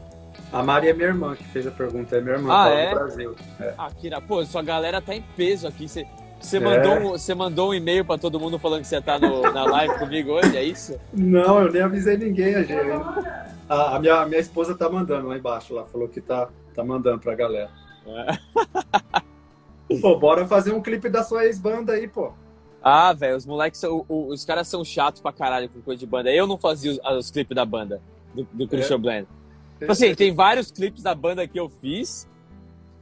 A Mari é minha irmã que fez a pergunta, é minha irmã, Ah, é? do Brasil. É. Na, pô, sua galera tá em peso aqui. Você, você É. mandou, um, você mandou um e-mail pra todo mundo falando que você tá no- na live comigo hoje, é isso? Não, eu nem avisei ninguém, a gente. A, a minha, a minha esposa tá mandando lá embaixo, lá, falou que tá, tá mandando pra galera. É. Pô, bora fazer um clipe da sua ex-banda aí, pô. Ah, velho, os moleques são. o- os caras são chatos pra caralho com coisa de banda. Eu não fazia os, os clipes da banda, do, do Christian Blend. Tipo assim, tem vários clipes da banda que eu fiz.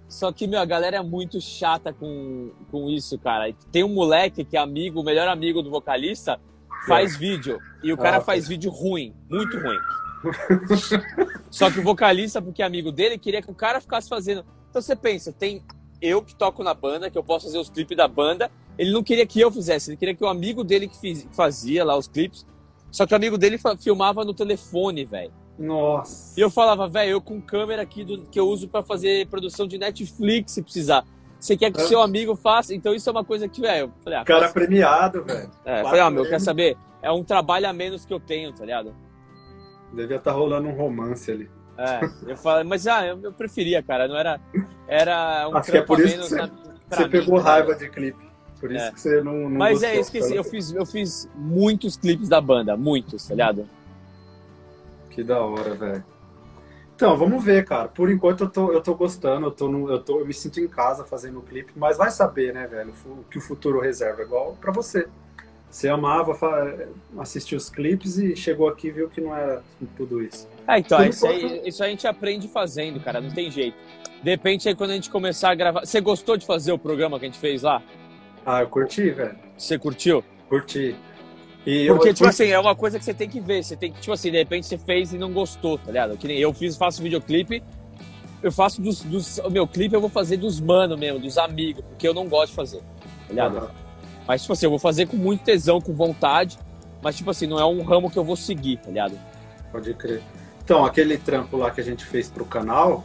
Só que, meu, a galera é muito chata com, com isso, cara. Tem um moleque que é amigo, o melhor amigo do vocalista, faz vídeo. E o cara Ah, faz vídeo ruim, muito ruim. Só que o vocalista, porque é amigo dele, queria que o cara ficasse fazendo. Então você pensa, tem eu que toco na banda, que eu posso fazer os clipes da banda. Ele não queria que eu fizesse, ele queria que o amigo dele que fiz- fazia lá os clipes. Só que o amigo dele filmava no telefone, velho. Nossa. E eu falava, velho, eu com câmera aqui do, que eu uso pra fazer produção de Netflix, se precisar. Você quer que o seu amigo faça? Então isso é uma coisa que, velho, falei, ah, Cara premiado, velho. é, quatro falei, ah, meu, quer saber? É um trabalho a menos que eu tenho, tá ligado? Devia estar rolando um romance ali. É, eu falei, mas ah, eu, eu preferia, cara, não era. Era um Acho que é por isso que na- pra Você mim, pegou ligado? raiva de clipe. Por isso É. que você não, não Mas gostou. é, esqueci, eu fiz, eu fiz muitos clipes da banda, muitos, tá ligado? Que da hora, velho. Então, vamos ver, cara. Por enquanto eu tô, eu tô gostando, eu, tô no, eu, tô, eu me sinto em casa fazendo o clipe, mas vai saber, né, velho, o que o futuro reserva, igual pra você. Você amava assistir os clipes e chegou aqui e viu que não era tudo isso. É, então, isso, aí, isso a gente aprende fazendo, cara, não tem jeito. De repente, aí quando a gente começar a gravar. Você gostou de fazer o programa que a gente fez lá? Ah, eu curti, velho. Você curtiu? Curti. E Porque, eu... tipo assim, é uma coisa que você tem que ver. Você tem que, tipo assim, de repente você fez e não gostou, tá ligado? Que nem eu fiz, faço videoclipe. Eu faço dos, dos. O meu clipe eu vou fazer dos mano mesmo, dos amigos, porque eu não gosto de fazer, tá ligado? Uhum. Mas, tipo assim, eu vou fazer com muito tesão, com vontade, mas, tipo assim, não é um ramo que eu vou seguir, tá ligado? Pode crer. Então, aquele trampo lá que a gente fez pro canal,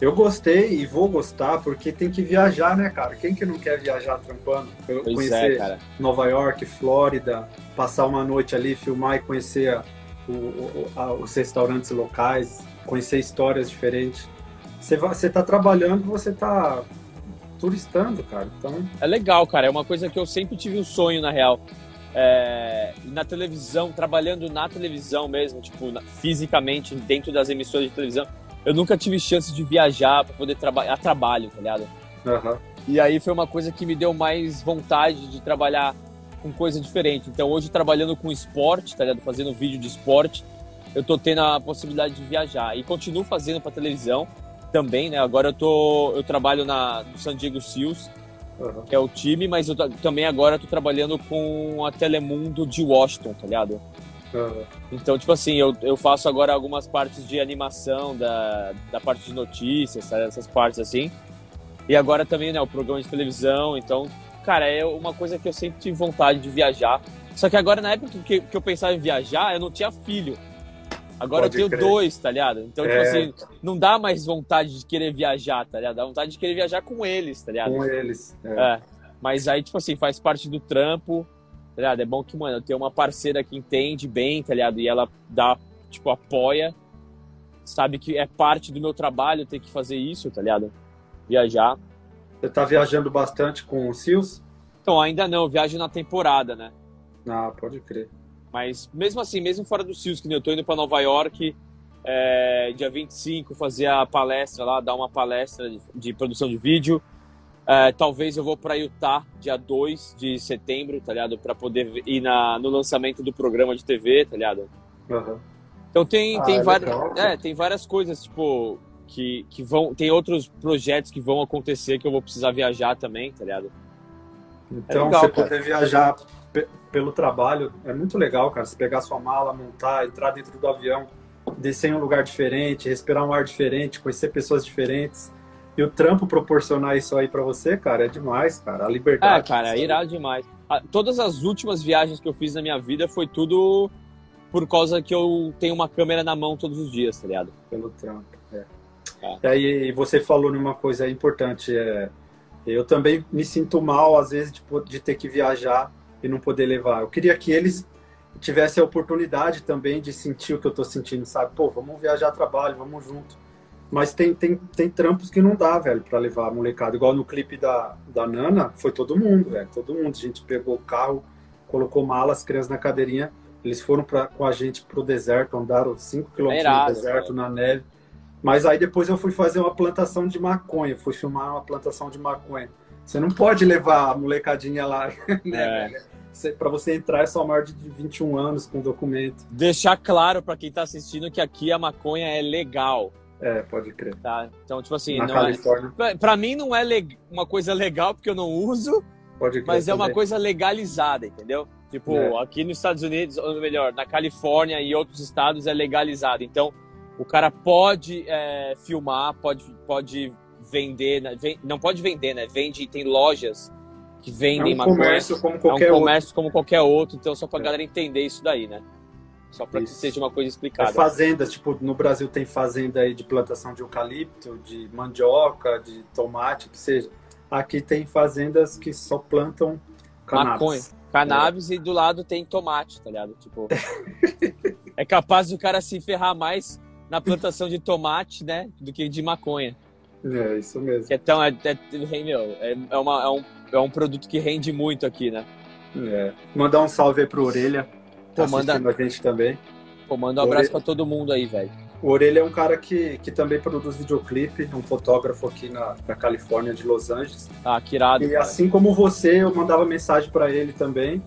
eu gostei e vou gostar porque tem que viajar, né, cara? Quem que não quer viajar trampando? Eu pois conhecer é, Nova York, Flórida, passar uma noite ali, filmar e conhecer a, o, a, os restaurantes locais, conhecer histórias diferentes. Você, vai, você tá trabalhando, você tá turistando, cara. Então... É legal, cara. É uma coisa que eu sempre tive um sonho, na real. É, na televisão, trabalhando na televisão mesmo, tipo, fisicamente, dentro das emissoras de televisão, eu nunca tive chance de viajar para poder trabalhar a trabalho, tá ligado? Uhum. E aí foi uma coisa que me deu mais vontade de trabalhar com coisa diferente. Então hoje trabalhando com esporte, tá ligado? Fazendo vídeo de esporte, eu tô tendo a possibilidade de viajar e continuo fazendo para televisão também, né? Agora eu tô eu trabalho na no San Diego Seals, uhum. que é o time, mas eu também agora tô trabalhando com a Telemundo de Washington, tá ligado? Uhum. Então, tipo assim, eu, eu faço agora algumas partes de animação, da, da parte de notícias, essas partes assim. E agora também, né, o programa de televisão. Então, cara, é uma coisa que eu sempre tive vontade de viajar. Só que agora, na época que, que eu pensava em viajar, eu não tinha filho. Agora Pode eu tenho crer. dois, tá ligado? Então, tipo é... assim, não dá mais vontade de querer viajar, tá ligado? Dá vontade de querer viajar com eles, tá ligado? Com eles. É. é. Mas aí, tipo assim, faz parte do trampo, tá ligado? É bom que, mano, eu tenho uma parceira que entende bem, tá ligado? E ela dá, tipo, apoia. Sabe que é parte do meu trabalho ter que fazer isso, tá ligado? Viajar. Você tá viajando bastante com o Sios? Então, ainda não, eu viajo na temporada, né? Ah, pode crer. Mas mesmo assim, mesmo fora do SIUS, que eu tô indo para Nova York é, dia 25 fazer a palestra lá, dar uma palestra de, de produção de vídeo. É, talvez eu vou para Utah dia 2 de setembro, tá ligado? Para poder ir na, no lançamento do programa de TV, tá ligado? Uhum. Então tem, ah, tem, é várias, é, tem várias coisas, tipo, que, que vão. Tem outros projetos que vão acontecer que eu vou precisar viajar também, tá ligado? Então, legal, você cara. poder viajar pelo trabalho. É muito legal, cara. Você pegar sua mala, montar, entrar dentro do avião, descer em um lugar diferente, respirar um ar diferente, conhecer pessoas diferentes. E o trampo proporcionar isso aí para você, cara, é demais, cara. A liberdade. É, cara, é irado demais. Todas as últimas viagens que eu fiz na minha vida foi tudo por causa que eu tenho uma câmera na mão todos os dias, tá ligado? Pelo trampo, é. é. E aí você falou numa coisa importante, é, eu também me sinto mal, às vezes, de, de ter que viajar e não poder levar. Eu queria que eles tivessem a oportunidade também de sentir o que eu estou sentindo, sabe? Pô, vamos viajar a trabalho, vamos junto. Mas tem, tem, tem trampos que não dá, velho, para levar a molecada. Igual no clipe da, da Nana, foi todo mundo, velho. Todo mundo. A gente pegou o carro, colocou malas, as crianças na cadeirinha. Eles foram pra, com a gente pro deserto, andaram 5 quilômetros no deserto, na neve. Mas aí depois eu fui fazer uma plantação de maconha, fui filmar uma plantação de maconha. Você não pode levar a molecadinha lá, né? É para você entrar é só maior de 21 anos com documento. Deixar claro para quem está assistindo que aqui a maconha é legal. É, pode crer. Tá? Então, tipo assim, Na é- Califórnia. É... para mim não é leg... uma coisa legal porque eu não uso, pode crer, mas é uma coisa legalizada, entendeu? Tipo, é. aqui nos Estados Unidos, ou melhor, na Califórnia e outros estados é legalizado. Então, o cara pode é, filmar, pode, pode vender, né? não pode vender, né? Vende, tem lojas que vendem é um maconha. comércio como qualquer É um comércio outro. como qualquer outro, então só pra é. galera entender isso daí, né? Só para que seja uma coisa explicada. É fazendas, tipo, no Brasil tem fazenda aí de plantação de eucalipto, de mandioca, de tomate, que seja. Aqui tem fazendas que só plantam cannabis. Maconha. Cannabis é. e do lado tem tomate, tá ligado? Tipo, é capaz do cara se ferrar mais na plantação de tomate, né, do que de maconha. É, isso mesmo. Então, é, é, é, é, uma, é um é um produto que rende muito aqui, né? É. Mandar um salve aí pro Orelha. Tá Pô, manda... a gente também. Pô, manda um abraço pra todo mundo aí, velho. O Orelha é um cara que, que também produz videoclipe, é um fotógrafo aqui na, na Califórnia, de Los Angeles. Ah, que irado. E cara. assim como você, eu mandava mensagem para ele também.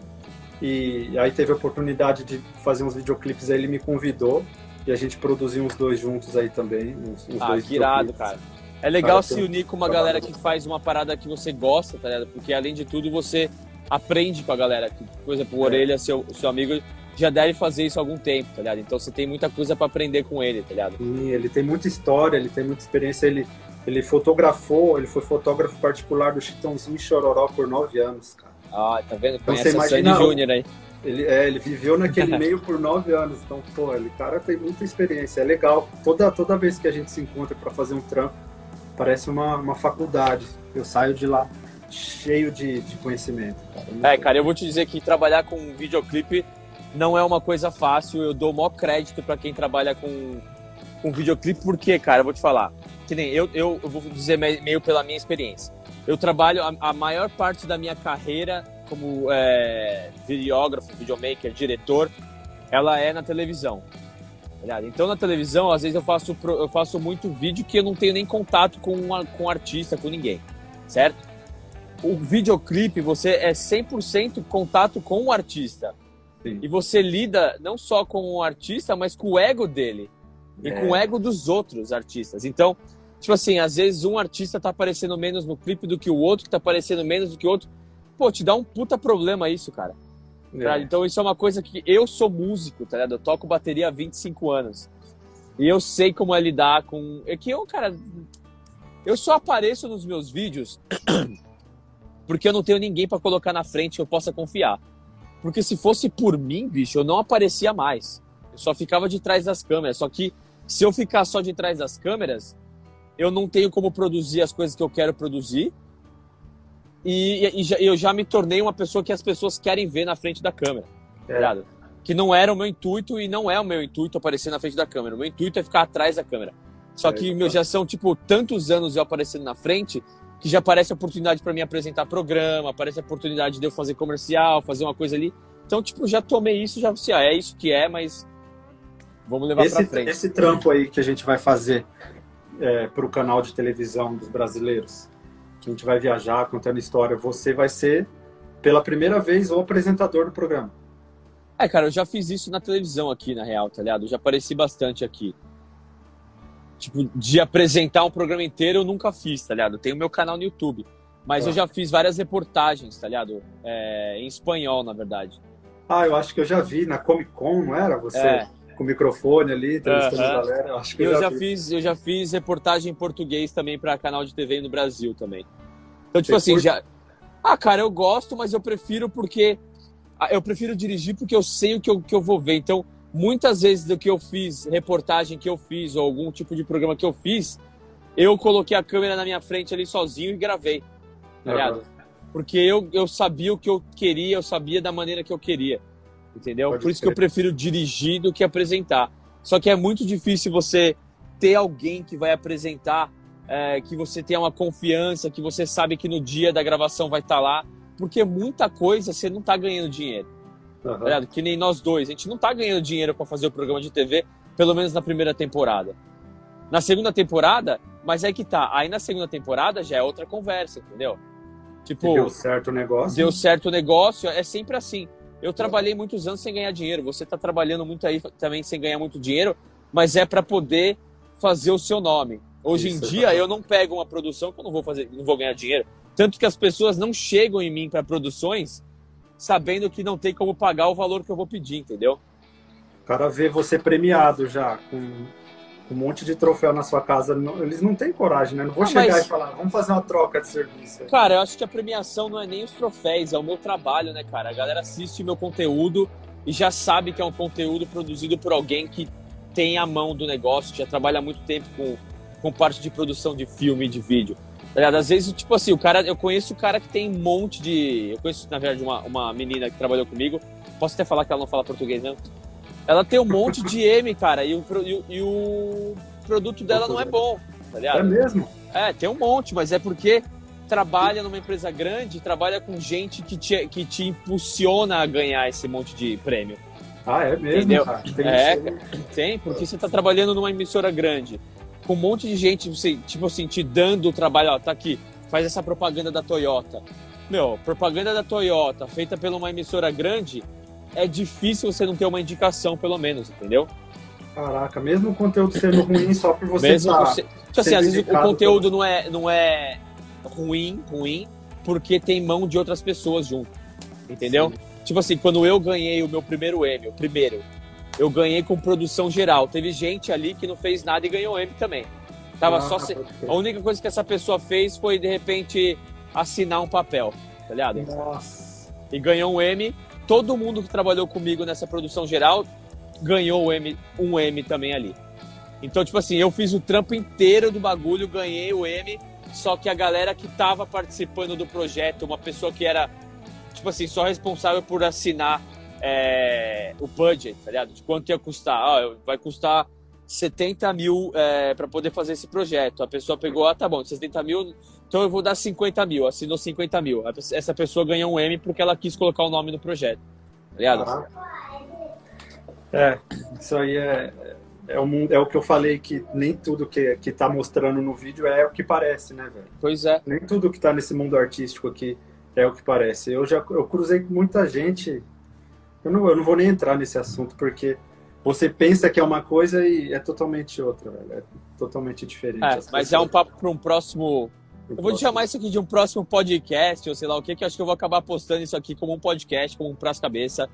E aí teve a oportunidade de fazer uns videoclipes, aí ele me convidou e a gente produziu uns dois juntos aí também. Uns, uns ah, dois que irado, cara. É legal se unir com uma galera que faz uma parada que você gosta, tá ligado? Porque além de tudo você aprende com a galera. Por exemplo, o é. Orelha, seu, seu amigo, já deve fazer isso há algum tempo, tá ligado? Então você tem muita coisa para aprender com ele, tá ligado? Sim, ele tem muita história, ele tem muita experiência, ele, ele fotografou, ele foi fotógrafo particular do Chitãozinho Chororó por nove anos, cara. Ah, tá vendo? Então, Conhece então, você imagina, Júnior aí. Ele, é, ele viveu naquele meio por nove anos, então, pô, ele cara tem muita experiência, é legal. Toda, toda vez que a gente se encontra para fazer um trampo, parece uma, uma faculdade. Eu saio de lá cheio de, de conhecimento. Cara. É, cara, eu vou te dizer que trabalhar com videoclipe não é uma coisa fácil. Eu dou o maior crédito para quem trabalha com, com videoclipe, porque, cara, eu vou te falar, que nem eu, eu, eu vou dizer meio pela minha experiência. Eu trabalho a, a maior parte da minha carreira como é, videógrafo, videomaker, diretor, ela é na televisão. Então na televisão, às vezes eu faço, eu faço muito vídeo que eu não tenho nem contato com, uma, com artista, com ninguém, certo? O videoclipe, você é 100% contato com o artista. Sim. E você lida não só com o artista, mas com o ego dele. E é. com o ego dos outros artistas. Então, tipo assim, às vezes um artista tá aparecendo menos no clipe do que o outro, que tá aparecendo menos do que o outro. Pô, te dá um puta problema isso, cara. É. Então isso é uma coisa que eu sou músico, tá ligado? Eu toco bateria há 25 anos. E eu sei como é lidar com. É que eu, cara. Eu só apareço nos meus vídeos porque eu não tenho ninguém para colocar na frente que eu possa confiar. Porque se fosse por mim, bicho, eu não aparecia mais. Eu só ficava de trás das câmeras. Só que se eu ficar só de trás das câmeras, eu não tenho como produzir as coisas que eu quero produzir. E, e já, eu já me tornei uma pessoa que as pessoas querem ver na frente da câmera. É. Que não era o meu intuito e não é o meu intuito aparecer na frente da câmera. O meu intuito é ficar atrás da câmera. Só é, que meu, já são, tipo, tantos anos eu aparecendo na frente que já aparece a oportunidade para mim apresentar programa, aparece a oportunidade de eu fazer comercial, fazer uma coisa ali. Então, tipo, já tomei isso, já assim, ah, é isso que é, mas vamos levar para frente. Esse trampo aí que a gente vai fazer é, para o canal de televisão dos brasileiros, que a gente vai viajar contando história, você vai ser pela primeira vez o apresentador do programa. É, cara, eu já fiz isso na televisão aqui, na real, tá ligado? Eu já apareci bastante aqui. Tipo, de apresentar um programa inteiro eu nunca fiz, tá ligado? Tenho meu canal no YouTube. Mas ah. eu já fiz várias reportagens, tá ligado? É, em espanhol, na verdade. Ah, eu acho que eu já vi na Comic Con, não era? Você é. Com o microfone ali, entrevistando uh -huh. a galera. Eu acho que eu, eu já, fiz, eu já fiz reportagem em português também para canal de TV no Brasil também. Então, tipo assim, já. Ah, cara, eu gosto, mas eu prefiro porque. Ah, eu prefiro dirigir porque eu sei o que eu, que eu vou ver. Então, muitas vezes do que eu fiz, reportagem que eu fiz, ou algum tipo de programa que eu fiz, eu coloquei a câmera na minha frente ali sozinho e gravei. Tá uhum. Porque eu, eu sabia o que eu queria, eu sabia da maneira que eu queria. Entendeu? Pode Por isso ser. que eu prefiro dirigir do que apresentar. Só que é muito difícil você ter alguém que vai apresentar, é, que você tenha uma confiança, que você sabe que no dia da gravação vai estar tá lá. Porque muita coisa você não está ganhando dinheiro. Uhum. Tá que nem nós dois. A gente não tá ganhando dinheiro para fazer o programa de TV, pelo menos na primeira temporada. Na segunda temporada, mas é que tá. Aí na segunda temporada já é outra conversa, entendeu? Tipo, deu certo o negócio. Deu certo o negócio, é sempre assim. Eu trabalhei muitos anos sem ganhar dinheiro. Você tá trabalhando muito aí também sem ganhar muito dinheiro, mas é para poder fazer o seu nome. Hoje Isso, em dia eu não pego uma produção que eu não vou fazer, não vou ganhar dinheiro. Tanto que as pessoas não chegam em mim para produções sabendo que não tem como pagar o valor que eu vou pedir, entendeu? O cara vê você premiado já, com um monte de troféu na sua casa, eles não têm coragem, né? Não vou ah, chegar mas... e falar, vamos fazer uma troca de serviço. Cara, eu acho que a premiação não é nem os troféus, é o meu trabalho, né, cara? A galera assiste meu conteúdo e já sabe que é um conteúdo produzido por alguém que tem a mão do negócio, já trabalha há muito tempo com, com parte de produção de filme e de vídeo. Tá Às vezes, tipo assim, o cara, eu conheço o cara que tem um monte de. Eu conheço, na verdade, uma, uma menina que trabalhou comigo. Posso até falar que ela não fala português, né? Ela tem um monte de M, cara, e o, e, e o produto dela não é bom, tá ligado? É mesmo? É, tem um monte, mas é porque trabalha numa empresa grande, trabalha com gente que te, que te impulsiona a ganhar esse monte de prêmio. Ah, é mesmo? Entendeu? Cara? Tem, é, tem, porque você está trabalhando numa emissora grande com um monte de gente, tipo assim, te dando o trabalho, ó, tá aqui, faz essa propaganda da Toyota. meu, propaganda da Toyota feita por uma emissora grande, é difícil você não ter uma indicação, pelo menos, entendeu? Caraca, mesmo o conteúdo sendo ruim só por você mesmo tá você... Tipo assim, às vezes o conteúdo não é, não é ruim, ruim, porque tem mão de outras pessoas junto, entendeu? Sim. Tipo assim, quando eu ganhei o meu primeiro M, o primeiro, eu ganhei com produção geral. Teve gente ali que não fez nada e ganhou M também. Tava ah, só se... A única coisa que essa pessoa fez foi, de repente, assinar um papel, tá ligado? Nossa. E ganhou um M. Todo mundo que trabalhou comigo nessa produção geral ganhou o M, um M também ali. Então, tipo assim, eu fiz o trampo inteiro do bagulho, ganhei o M, só que a galera que tava participando do projeto, uma pessoa que era, tipo assim, só responsável por assinar é, o budget, tá ligado? De quanto ia custar. Ah, vai custar 70 mil é, para poder fazer esse projeto. A pessoa pegou, ah, tá bom, 70 mil, então eu vou dar 50 mil, assinou 50 mil. Essa pessoa ganhou um M porque ela quis colocar o nome no projeto. Tá ligado? É, isso aí é, é, o, é o que eu falei, que nem tudo que, que tá mostrando no vídeo é o que parece, né, velho? Pois é. Nem tudo que tá nesse mundo artístico aqui é o que parece. Eu já eu cruzei com muita gente. Eu não, eu não vou nem entrar nesse assunto, porque você pensa que é uma coisa e é totalmente outra, velho. É totalmente diferente. É, mas é um papo para um próximo. Eu vou te chamar isso aqui de um próximo podcast, ou sei lá o que, que acho que eu vou acabar postando isso aqui como um podcast, como um pras cabeça.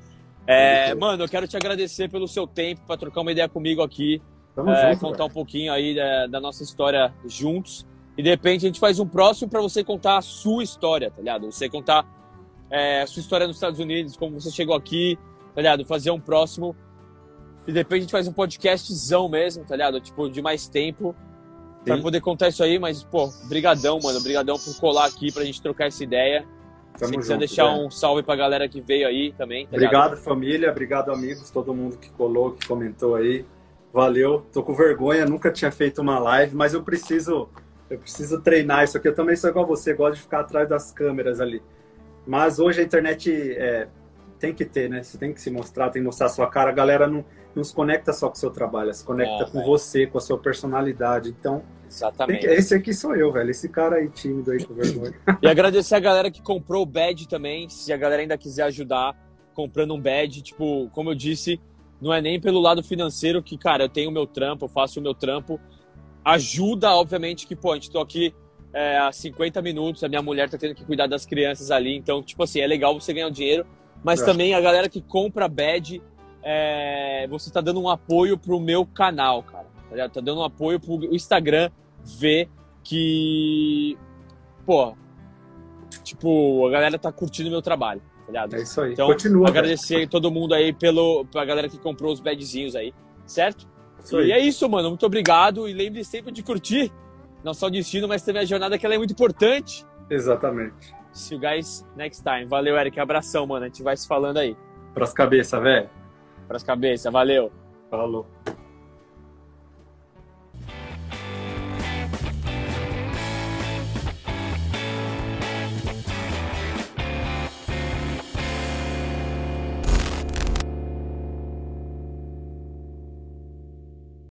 É, mano, eu quero te agradecer pelo seu tempo para trocar uma ideia comigo aqui, é, junto, contar um pouquinho aí da, da, nossa história juntos. E de repente a gente faz um próximo para você contar a sua história, tá ligado? Você contar é, a sua história nos Estados Unidos, como você chegou aqui, tá ligado? Fazer um próximo. E depois a gente faz um podcastzão mesmo, tá ligado? Tipo, de mais tempo. Sim. Pra poder contar isso aí, mas, pô, brigadão, mano. Brigadão por colar aqui pra gente trocar essa ideia. Tamo Se quiser junto, deixar velho. um salve pra galera que veio aí também. Tá obrigado, ligado? família. Obrigado, amigos. Todo mundo que colou, que comentou aí. Valeu. Tô com vergonha, nunca tinha feito uma live, mas eu preciso, eu preciso treinar isso aqui. Eu também sou igual você, gosto de ficar atrás das câmeras ali. Mas hoje a internet é, tem que ter, né? Você tem que se mostrar, tem que mostrar a sua cara. A galera não, não se conecta só com o seu trabalho, se conecta é, com você, com a sua personalidade. Então, Exatamente. Esse aqui sou eu, velho. Esse cara aí tímido aí com vergonha. e agradecer a galera que comprou o badge também. Se a galera ainda quiser ajudar comprando um badge, tipo, como eu disse, não é nem pelo lado financeiro que, cara, eu tenho o meu trampo, eu faço o meu trampo. Ajuda, obviamente, que, pô, a gente tô aqui é, há 50 minutos, a minha mulher tá tendo que cuidar das crianças ali, então, tipo assim, é legal você ganhar dinheiro, mas também a galera que compra badge é, você tá dando um apoio pro meu canal, cara. Tá, tá dando um apoio pro Instagram ver que, pô, tipo, a galera tá curtindo meu trabalho, tá ligado? É isso aí. Então, Continua, agradecer velho. todo mundo aí pelo, pra galera que comprou os badzinhos aí, certo? Isso e aí. é isso, mano. Muito obrigado e lembre sempre de curtir não só o destino, mas também a jornada que ela é muito importante. Exatamente. See you guys next time. Valeu, Eric. Abração, mano. A gente vai se falando aí. Pras cabeças, velho para as cabeças. Valeu. Falou.